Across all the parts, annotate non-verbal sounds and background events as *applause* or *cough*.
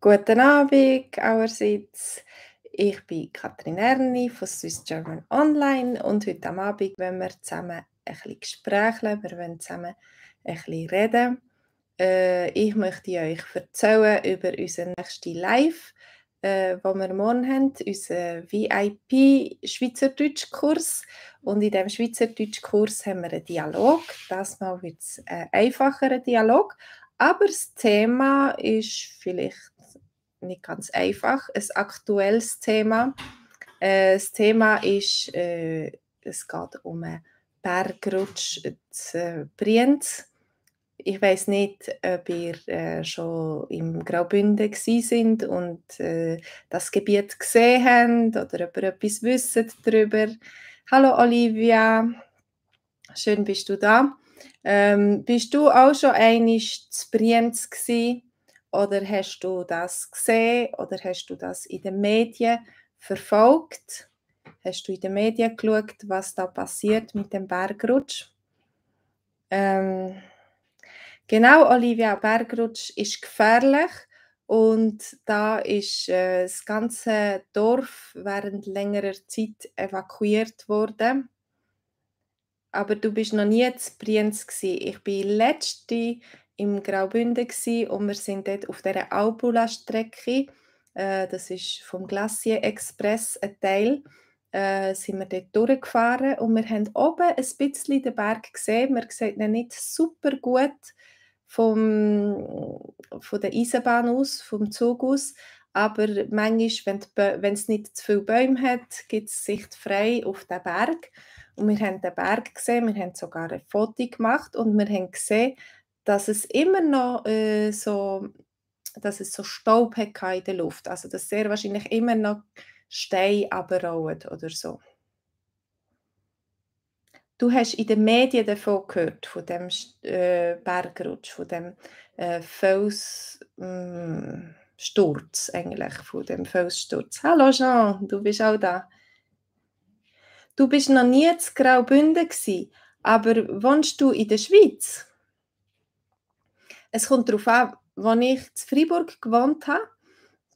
Guten Abend allerseits. Ich bin Katrin Erni von Swiss German Online und heute am Abend wollen wir zusammen ein bisschen Gespräche, wir wollen zusammen ein bisschen reden. Äh, ich möchte euch erzählen über unseren nächsten Live, äh, wo wir morgen haben, unseren VIP Schweizerdeutsch-Kurs. Und in diesem Schweizerdeutsch-Kurs haben wir einen Dialog. Das Mal wird es ein einfacherer Dialog, aber das Thema ist vielleicht nicht ganz einfach, ein aktuelles Thema. Äh, das Thema ist, äh, es geht um einen Bergrutsch zu Brienz. Ich weiß nicht, ob ihr äh, schon im Graubünden sind und äh, das Gebiet gesehen habt oder ob ihr etwas wisst darüber. Hallo Olivia, schön bist du da. Ähm, bist du auch schon einmal zu Brienz gewesen? Oder hast du das gesehen oder hast du das in den Medien verfolgt? Hast du in den Medien geschaut, was da passiert mit dem Bergrutsch? Ähm, genau, Olivia, Bergrutsch ist gefährlich und da ist äh, das ganze Dorf während längerer Zeit evakuiert worden. Aber du bist noch nie zu Brienz gewesen. Ich bin letzte im Graubünden und wir sind dort auf dieser Albula-Strecke, äh, das ist vom Glacier Express ein Teil, äh, sind wir dort durchgefahren und wir haben oben ein bisschen den Berg gesehen. Man sieht ihn nicht super gut vom, von der Eisenbahn aus, vom Zug aus, aber manchmal, wenn es nicht zu viele Bäume hat, gibt es Sicht frei auf den Berg. Und wir haben den Berg gesehen, wir haben sogar ein Foto gemacht und wir haben gesehen, dass es immer noch äh, so, dass es so Staub hat in der Luft. Also dass sehr wahrscheinlich immer noch Steine abrollen oder so. Du hast in den Medien davon gehört, von dem äh, Bergrutsch, von dem äh, Felssturz mm, eigentlich, von dem Felssturz. Hallo Jean, du bist auch da. Du bist noch nie zu Graubünden aber wohnst du in der Schweiz? Es kommt darauf an, als ich in Freiburg gewohnt habe,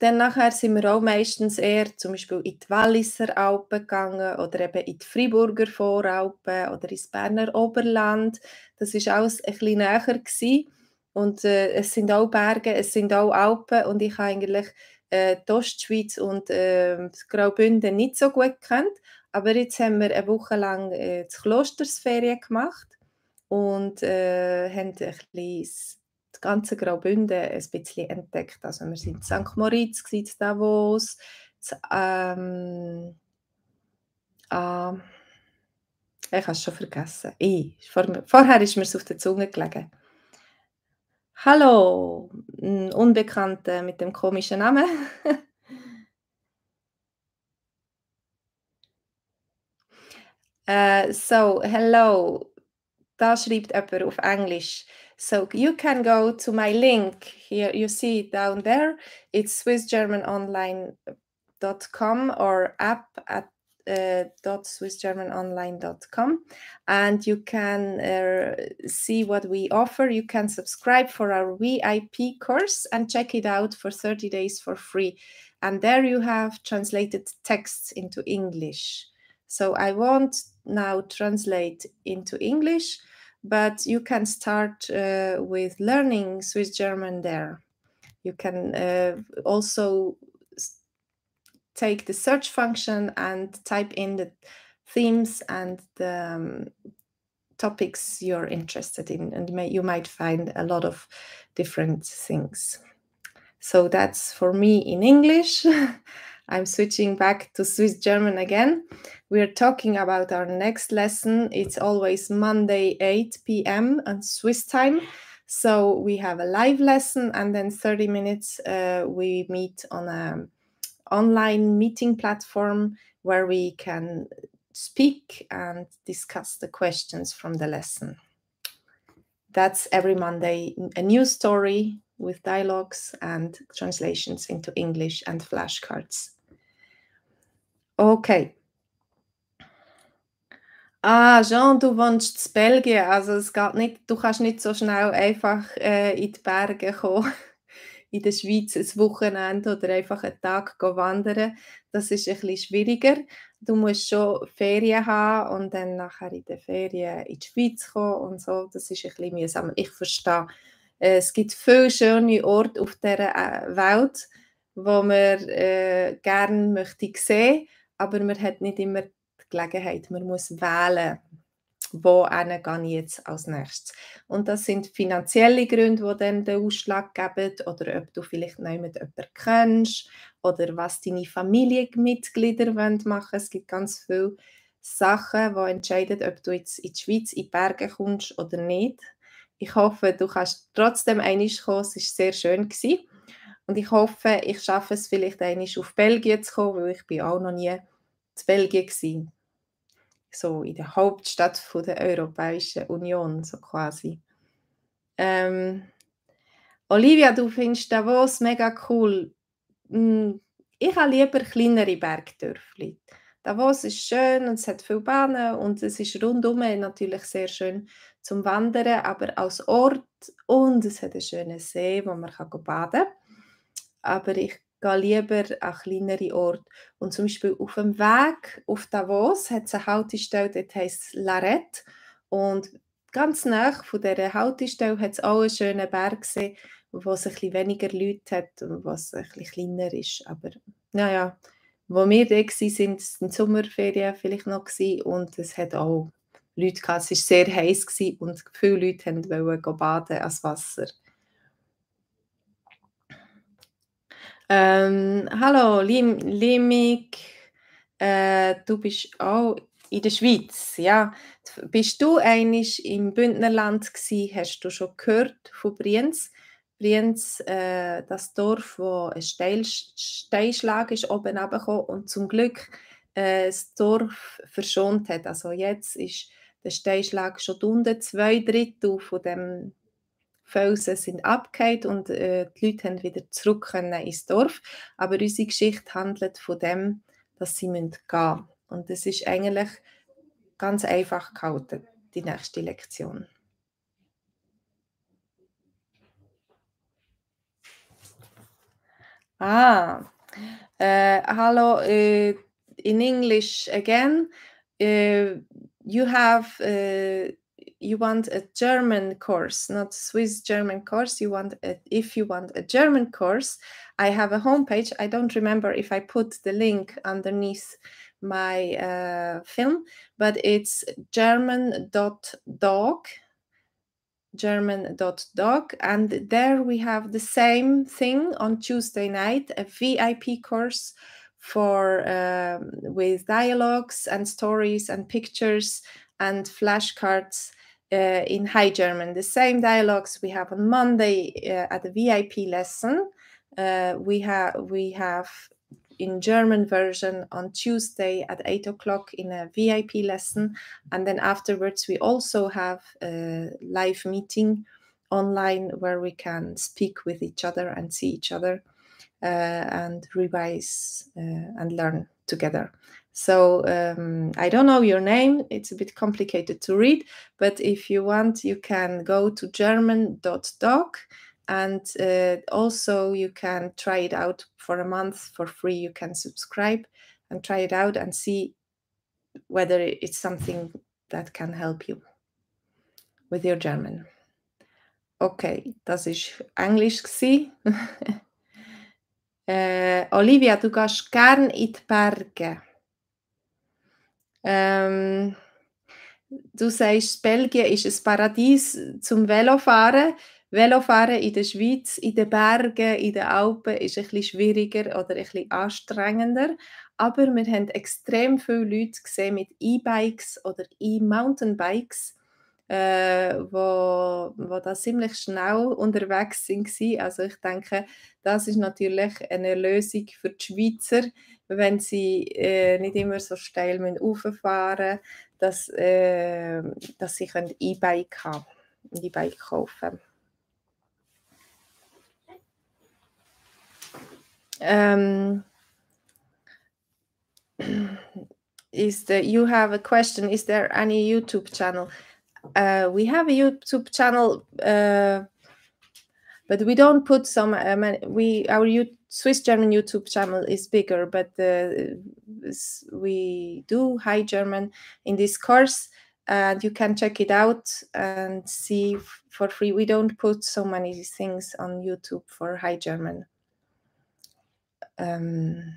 dann nachher sind wir auch meistens eher zum Beispiel in die Walliser Alpen gegangen oder eben in die Freiburger Voralpen oder ins Berner Oberland. Das ist alles ein bisschen näher gewesen. Und äh, es sind auch Berge, es sind auch Alpen und ich habe eigentlich äh, die Ostschweiz und äh, Graubünden nicht so gut kennt. Aber jetzt haben wir eine Woche lang äh, die Klostersferien gemacht und äh, haben ein bisschen ganze Graubünden ein bisschen entdeckt. Also wir sind in St. Moritz, in Davos, in, ähm, äh, ich habe es schon vergessen. Ich, vor, vorher ist mir es auf der Zunge gelegen. Hallo, ein Unbekannter mit dem komischen Namen. uh, *laughs* so, hello. Da schreibt jemand auf Englisch. So you can go to my link here. You see it down there. It's SwissGermanOnline.com or app at uh, swissgermanonline.com and you can uh, see what we offer you can subscribe for our vip course and check it out for 30 days for free and there you have translated texts into english so i won't now translate into english but you can start uh, with learning Swiss German there. You can uh, also take the search function and type in the themes and the um, topics you're interested in, and may, you might find a lot of different things. So that's for me in English. *laughs* I'm switching back to Swiss German again. We're talking about our next lesson. It's always Monday, 8 p.m. on Swiss time. So we have a live lesson and then 30 minutes uh, we meet on an online meeting platform where we can speak and discuss the questions from the lesson. That's every Monday, a new story with dialogues and translations into English and flashcards. Okay. Ah, Jean, du wohnst in Belgien, also es geht nicht, du kannst nicht so schnell einfach äh, in die Berge kommen. *laughs* in der Schweiz ein Wochenende oder einfach einen Tag wandern. Das ist bisschen schwieriger. Du musst schon Ferien haben und dann nachher in den Ferien in die Schweiz kommen und so. Das ist bisschen mühsam. Ich verstehe. Äh, es gibt viele schöne Orte auf dieser äh, Welt, wo man äh, gerne möchte sehen, aber man hat nicht immer die Gelegenheit. Man muss wählen wo gehe ich jetzt als nächstes. Und das sind finanzielle Gründe, die dann den Ausschlag geben oder ob du vielleicht noch mit jemandem kennst oder was deine Familienmitglieder machen wollen. Es gibt ganz viele Sachen, die entscheiden, ob du jetzt in die Schweiz in die Berge kommst oder nicht. Ich hoffe, du kannst trotzdem einig kommen. Es war sehr schön. Und ich hoffe, ich schaffe es vielleicht einig auf Belgien zu kommen, weil ich bin auch noch nie in Belgien war so in der Hauptstadt von der Europäischen Union, so quasi. Ähm, Olivia, du findest Davos mega cool. Hm, ich habe lieber kleinere Bergdörfli. Davos ist schön und es hat viele Bahnen und es ist rundum natürlich sehr schön zum Wandern, aber als Ort und es hat einen schönen See, wo man kann baden kann. Aber ich gehe lieber an kleinere Orte. Und zum Beispiel auf dem Weg auf Davos hat es eine Haltestelle, die heisst Larette. Und ganz nah von dieser Haltestelle hat es auch einen schönen Berg gesehen, wo es ein weniger Leute hat und was ein bisschen kleiner ist. Aber naja, wo wir da waren, sind in Sommerferien vielleicht noch gewesen, und es hat auch Leute gehabt. Es war sehr heiß und viele Leute wollten baden ans Wasser. Ähm, hallo, Lim Limik, äh, du bist auch in der Schweiz, ja. Bist du eigentlich im Bündnerland gewesen? Hast du schon gehört von Brienz? Brienz, äh, das Dorf, wo ein Steil Steinschlag ist oben runtergekommen und zum Glück äh, das Dorf verschont hat. Also jetzt ist der Steinschlag schon unten, zwei Drittel von dem Felsen sind abgehakt und äh, die Leute haben wieder zurück können ins Dorf. Aber unsere Geschichte handelt von dem, dass sie gehen müssen. Und es ist eigentlich ganz einfach gehalten, die nächste Lektion. Ah, uh, hello. Uh, in English again, uh, you have you want a German course, not Swiss German course. You want a, if you want a German course, I have a homepage. I don't remember if I put the link underneath my uh, film, but it's german.dog german.dog and there we have the same thing on tuesday night a vip course for um, with dialogues and stories and pictures and flashcards uh, in High German. The same dialogues we have on Monday uh, at the VIP lesson. Uh, we have we have in German version on Tuesday at eight o'clock in a VIP lesson, and then afterwards we also have a live meeting online where we can speak with each other and see each other uh, and revise uh, and learn together. So um, I don't know your name. It's a bit complicated to read, but if you want, you can go to german.doc and uh, also you can try it out for a month for free. You can subscribe and try it out and see whether it's something that can help you with your German. Okay, das ist Englisch *laughs* äh, Olivia, du gehst gern in die Berge. Ähm, du sagst, Belgien ist ein Paradies zum Velofahren. Velofahren in der Schweiz, in den Bergen, in den Alpen ist ein bisschen schwieriger oder ein bisschen anstrengender. Aber wir haben extrem viele Leute gesehen mit E-Bikes oder E-Mountainbikes, äh, wo, wo da ziemlich schnell unterwegs sind. Also ich denke, das ist natürlich eine Lösung für die Schweizer, wenn sie äh, nicht immer so steil rauffahren müssen, dass, äh, dass sie ein E-Bike haben, E-Bike kaufen um, is the you have a question is there any youtube channel uh, we have a youtube channel uh, but we don't put some. Um, we our U- Swiss German YouTube channel is bigger, but uh, we do High German in this course, and you can check it out and see for free. We don't put so many things on YouTube for High German. Um,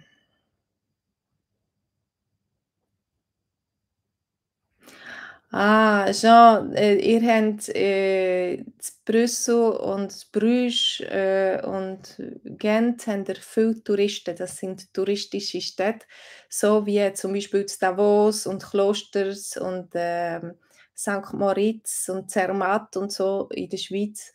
Ah, Jean, äh, ihr habt äh, Brüssel und Bruges äh, und Gent ihr viele Touristen. Das sind touristische Städte, so wie zum Beispiel Davos und Klosters und ähm, St. Moritz und Zermatt und so in der Schweiz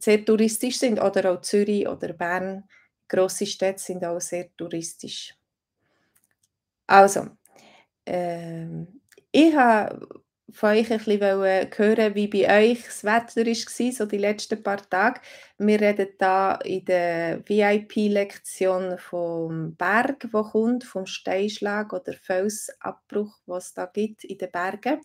sehr touristisch sind oder auch Zürich oder Bern. Grosse Städte sind auch sehr touristisch. Also, ähm, ich habe von euch ein bisschen hören, wie bei euch das Wetter war, so die letzten paar Tage. Wir reden da in der VIP-Lektion vom Berg, wo kommt, vom Steinschlag oder Felsabbruch, was es da gibt in den Bergen.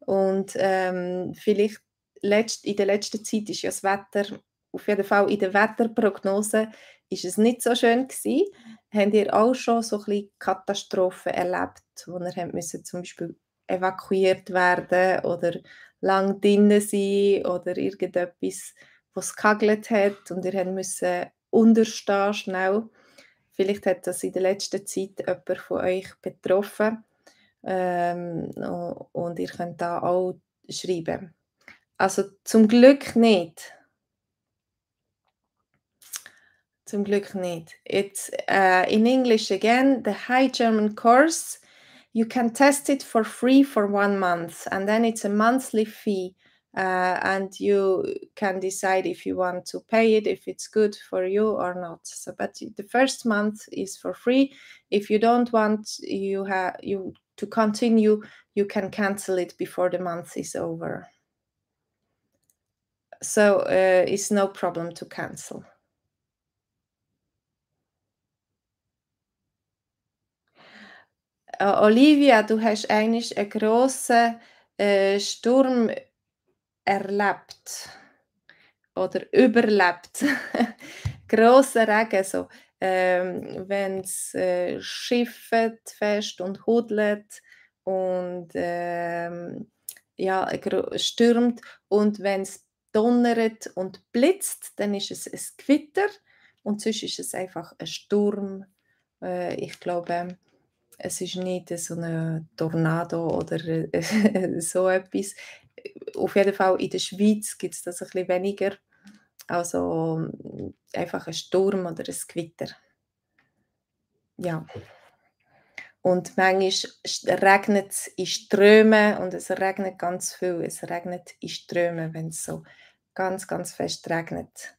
Und ähm, vielleicht letzt, in der letzten Zeit ist ja das Wetter, auf jeden Fall in der Wetterprognose, ist es nicht so schön gewesen. Habt ihr auch schon so ein bisschen Katastrophen erlebt, wo ihr müssen, zum Beispiel evakuiert werden oder lang drinnen sein oder irgendetwas, was gehagelt hat und ihr müssen unterstehen schnell. Vielleicht hat das in der letzten Zeit jemand von euch betroffen ähm, und ihr könnt da auch schreiben. Also zum Glück nicht. Zum Glück nicht. It's uh, in English again, the High German course you can test it for free for one month and then it's a monthly fee uh, and you can decide if you want to pay it if it's good for you or not. So but the first month is for free. If you don't want you have you to continue you can cancel it before the month is over. So uh, it's no problem to cancel Olivia, du hast eigentlich einen grossen äh, Sturm erlebt oder überlebt. *laughs* Grosser Regen, so, ähm, wenn es äh, schifft fest und hudelt und ähm, ja, stürmt und wenn es donnert und blitzt, dann ist es ein Gewitter und sonst ist es einfach ein Sturm. Äh, ich glaube, es ist nicht so ein Tornado oder äh, *laughs* so etwas. Auf jeden Fall in der Schweiz gibt es das ein bisschen weniger. Also einfach ein Sturm oder ein Gewitter. Ja. Und manchmal regnet es in Strömen und es regnet ganz viel. Es regnet in Strömen, wenn es so ganz, ganz fest regnet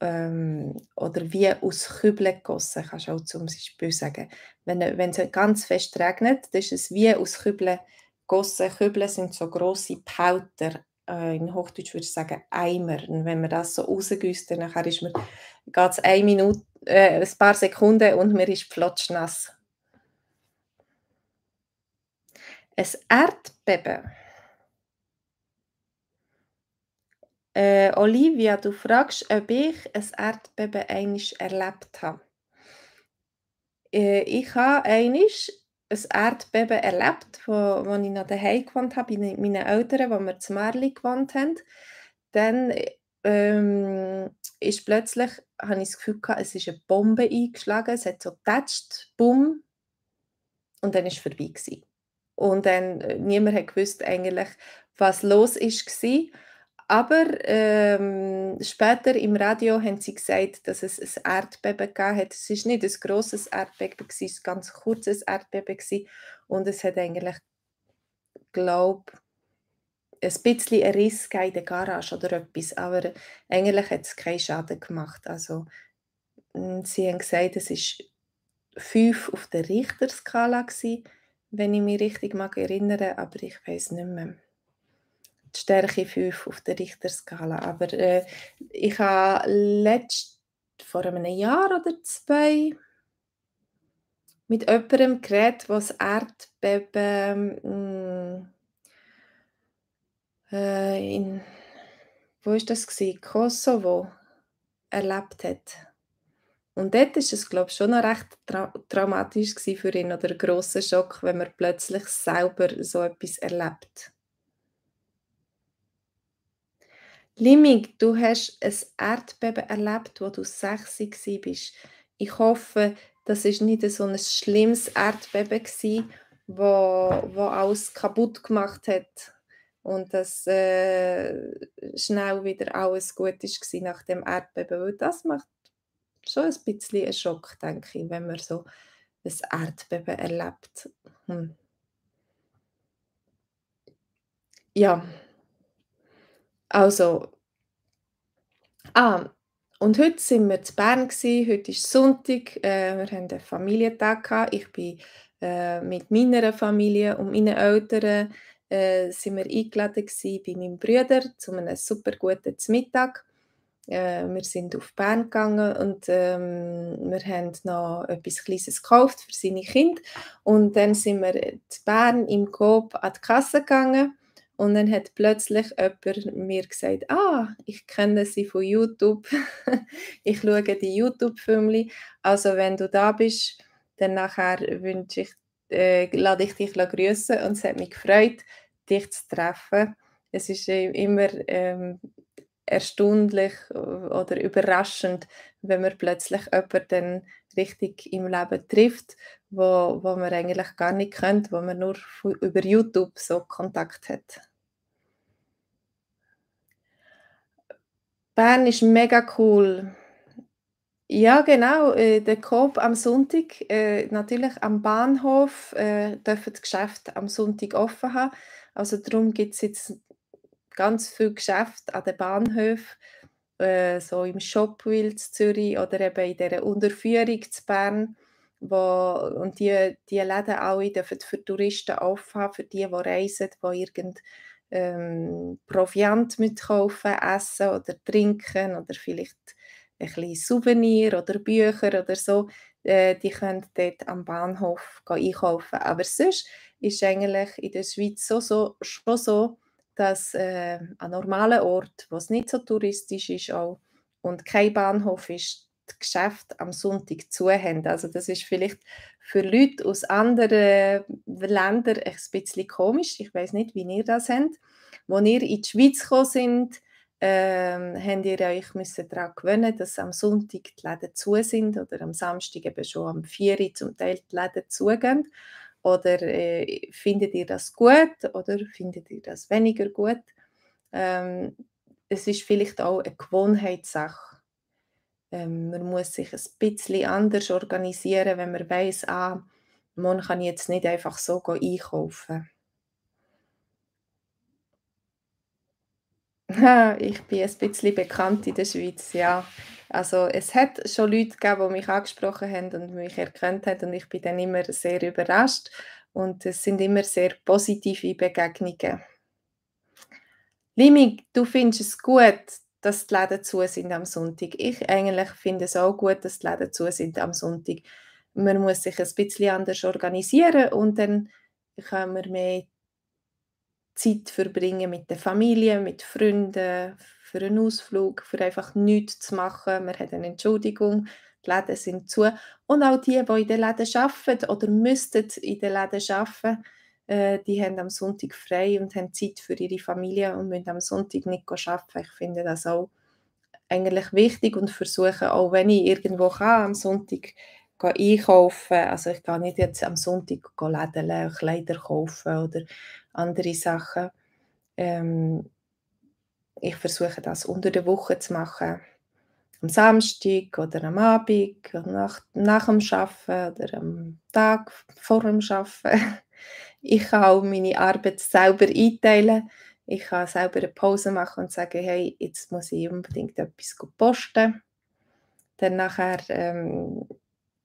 ähm, oder wie aus Kübeln gegossen, kannst du auch zum Beispiel sagen. Wenn, wenn es ganz fest regnet, dann ist es wie aus Kübeln gegossen. Kübeln sind so grosse Pauter, äh, in Hochdeutsch würde ich sagen Eimer. Und wenn man das so rausgüsst, dann geht es eine Minute, äh, ein paar Sekunden und man ist flotschnass. Ein Erdbeben Äh, Olivia, du fragst, ob ich ein Erdbeben einmal erlebt habe. Äh, ich habe einmal ein Erdbeben erlebt, wo, wo ich noch daheim gewohnt habe, bei meinen Eltern, wo wir zu Märli gewohnt haben. Dann ähm, ist plötzlich, habe ich das Gefühl gehabt, es ist eine Bombe eingeschlagen, es hat so getatscht, bumm, und dann war es vorbei. Gewesen. Und dann, äh, niemand hat gewusst eigentlich, was los war. Aber ähm, später im Radio haben sie gesagt, dass es ein Erdbeben hat. Es war nicht ein grosses Erdbeben, es war ein ganz kurzes Erdbeben. Und es hat eigentlich, glaube ein bisschen einen Riss in der Garage oder etwas. Aber eigentlich hat es keinen Schaden gemacht. Also, hm, sie haben gesagt, es war 5 auf der Richterskala, gewesen, wenn ich mich richtig erinnere, aber ich weiß nicht mehr die Stärke 5 auf der Richterskala. Aber äh, ich habe letzt, vor einem Jahr oder zwei mit jemandem geredet, was Erdbeben hm, äh, in wo ist das gewesen? Kosovo erlebt hat. Und dort ist es, glaube ich, schon noch recht trau traumatisch für ihn oder 'n grosser Schock, wenn man plötzlich selber so etwas erlebt. Limig, du hast ein Erdbeben erlebt, wo du 6 gsi bist. Ich hoffe, das ist nicht so 'n schlimmes Erdbeben gsi, wo wo alles kaputt gemacht hat und dass, äh, schnell wieder alles gut ist nach dem Erdbeben, weil das macht schon ein bisschen 'n Schock, denke ich, wenn man so 'n Erdbeben erlebt. Hm. Ja. Also ah, und heute sind wir zu Bern gsi. Heute ist Sonntag, äh, wir haben 'n Familientag gehabt. Ich bin, äh, mit meiner Familie und meinen Eltern, äh, sind wir eingeladen gsi bei meinem Bruder zu einem super guten Mittag. Äh, wir sind auf Bern gegangen und, ähm, wir haben noch etwas Kleines gekauft für seine Kinder und dann sind wir zu Bern im Coop an die Kasse gegangen und dann hat plötzlich jemand mir gesagt: „Ah, ich kenne Sie von YouTube. *laughs* Ich schaue die YouTube-Filmchen. Also, wenn du da bist, dann nachher wünsche ich äh, lade ich dich grüßen und es hat mich gefreut, dich zu treffen. Es ist, äh, immer, ähm, erstaunlich oder überraschend, wenn man plötzlich jemanden dann richtig im Leben trifft, wo wo man eigentlich gar nicht kennt, wo man nur über YouTube so Kontakt hat. Bern ist mega cool. Ja, genau, äh, der Coop am Sonntag, äh, natürlich am Bahnhof, äh, dürfen die Geschäfte am Sonntag offen haben. Also, darum gibt's jetzt ganz viel Geschäfte an den Bahnhöfen, äh, so im Shopwil zu Zürich oder eben in dieser Unterführung zu Bern, wo und die die Läden alle dürfen für Touristen offen haben, für die, die reisen, die irgend ähm, Proviant mitkaufen, essen oder trinken oder vielleicht ein bisschen Souvenir oder Bücher oder so, äh, die können dort am Bahnhof einkaufen. Aber sonst ist eigentlich in der Schweiz so so schon so, dass, äh, an normalen Orten, wo's nicht so touristisch ist auch und kein Bahnhof ist, die Geschäfte am Sonntag zu haben. Also, das ist vielleicht für Leute aus anderen Ländern ein bisschen komisch. Ich weiss nicht, wie ihr das habt. Als ihr in die Schweiz gekommen sind, ähm, ihr euch müssen daran gewöhnen, dass am Sonntag die Läden zu sind oder am Samstag eben schon am 4:00 zum Teil die Läden zugehen. Oder, äh, findet ihr das gut oder findet ihr das weniger gut? Ähm, es ist vielleicht auch 'ne Gewohnheitssache. Ähm, man muss sich ein bisschen anders organisieren, wenn man weiss: „Ah, morgen kann jetzt nicht einfach so einkaufen.“ *laughs* Ich bin ein bisschen bekannt in der Schweiz, ja. Also, es hat schon Leute gegeben, die mich angesprochen haben und mich erkannt haben und ich bin dann immer sehr überrascht und es sind immer sehr positive Begegnungen. Limi, du findest es gut, dass die Läden zu sind am Sonntag. Ich eigentlich finde es auch gut, dass die Läden zu sind am Sonntag. Man muss sich ein bisschen anders organisieren und dann kann man mehr Zeit verbringen mit der Familie, mit Freunden, für einen Ausflug, für einfach nichts zu machen. Man hat eine Entschuldigung, die Läden sind zu. Und auch die, die in den Läden arbeiten oder müssten in den Läden arbeiten, äh, die haben am Sonntag frei und haben Zeit für ihre Familie und müssen am Sonntag nicht arbeiten. Ich finde das auch eigentlich wichtig und versuche auch, wenn ich irgendwo kann, am Sonntag einkaufen. Also ich gehe nicht jetzt am Sonntag lädeln, Kleider kaufen oder andere Sachen. Ähm, ich versuche das unter der Woche zu machen, am Samstag oder am Abend nach nach dem Arbeiten oder am Tag vor dem Arbeiten. *laughs* Ich kann auch meine Arbeit selber einteilen. Ich kann selber 'ne Pause machen und sagen: „Hey, jetzt muss ich unbedingt etwas posten.“ Dann nachher, ähm,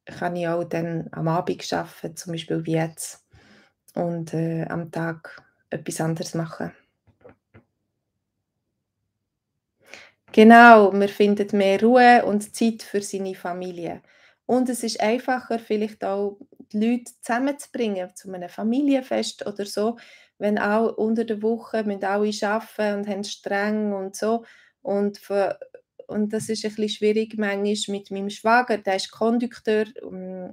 kann ich auch dann am Abend arbeiten, zum Beispiel wie jetzt und, äh, am Tag etwas anderes machen. Genau, man findet mehr Ruhe und Zeit für seine Familie. Und es ist einfacher, vielleicht auch die Leute zusammenzubringen zu einem Familienfest oder so, wenn auch unter der Woche müssen alle arbeiten und haben streng und so und v und das ist ein bisschen schwierig manchmal mit meinem Schwager, der ist Kondukteur um,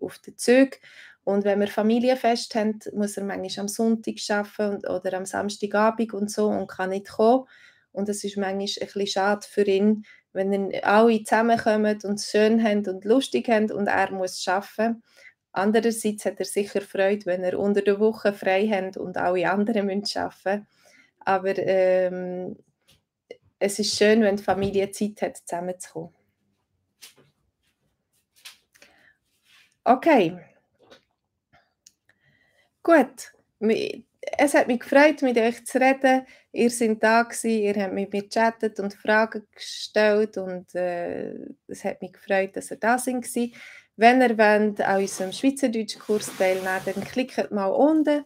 auf den Zügen und wenn wir Familienfest haben, muss er manchmal am Sonntag arbeiten oder am Samstagabend und so und kann nicht kommen. Und das ist manchmal ein bisschen schade für ihn, wenn alle zusammenkommen und es schön haben und lustig haben und er muss arbeiten. Andererseits hat er sicher Freude, wenn er unter der Woche frei hat und alle anderen müssen arbeiten. Aber ähm, es ist schön, wenn die Familie Zeit hat, zusammenzukommen. Okay. Gut. Es hat mich gefreut, mit euch zu reden. Ihr seid da gewesen, ihr habt mit mir gechattet und Fragen gestellt und äh, es hat mich gefreut, dass ihr da sind. Wenn ihr wollt, an unserem Schweizerdeutsch-Kurs teilnehmen dann klickt mal unten,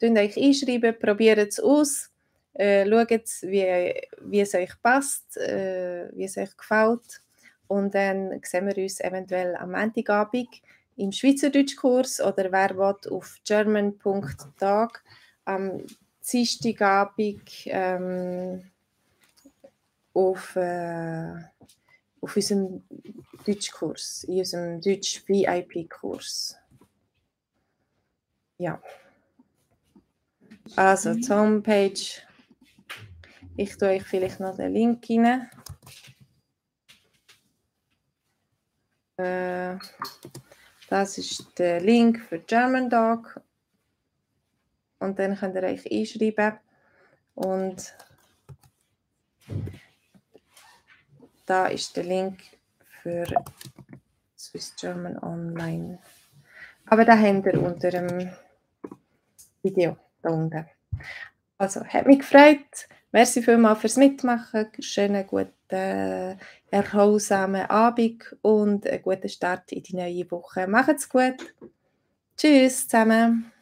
könnt euch einschreiben, probiert es aus, äh, schaut, wie, wie es euch passt, äh, wie es euch gefällt und dann sehen wir uns eventuell am Montagabend im Schweizerdeutschkurs oder wer will, auf german.tag am Dienstagabend ähm, auf, äh, auf unserem Deutschkurs, in unserem Deutsch-VIP-Kurs. Ja. Also, die Homepage. Ich tue euch vielleicht noch den Link rein. Äh, das ist der Link für German Dog. Und dann könnt ihr euch einschreiben. Und da ist der Link für Swiss German Online. Aber da habt ihr unter dem Video da unten. Also, hat mich gefreut. Merci vielmals fürs Mitmachen. Schönen guten, erholsamen Abend und einen guten Start in die neue Woche. Macht's gut. Tschüss zusammen.